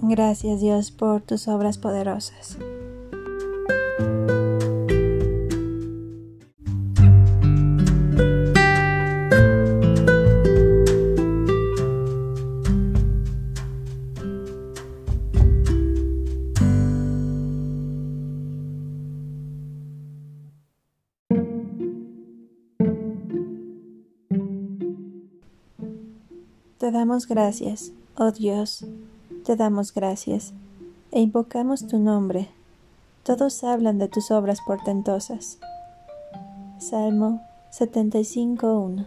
Gracias Dios por tus obras poderosas. Te damos gracias, oh Dios, te damos gracias e invocamos tu nombre. Todos hablan de tus obras portentosas. Salmo 75.1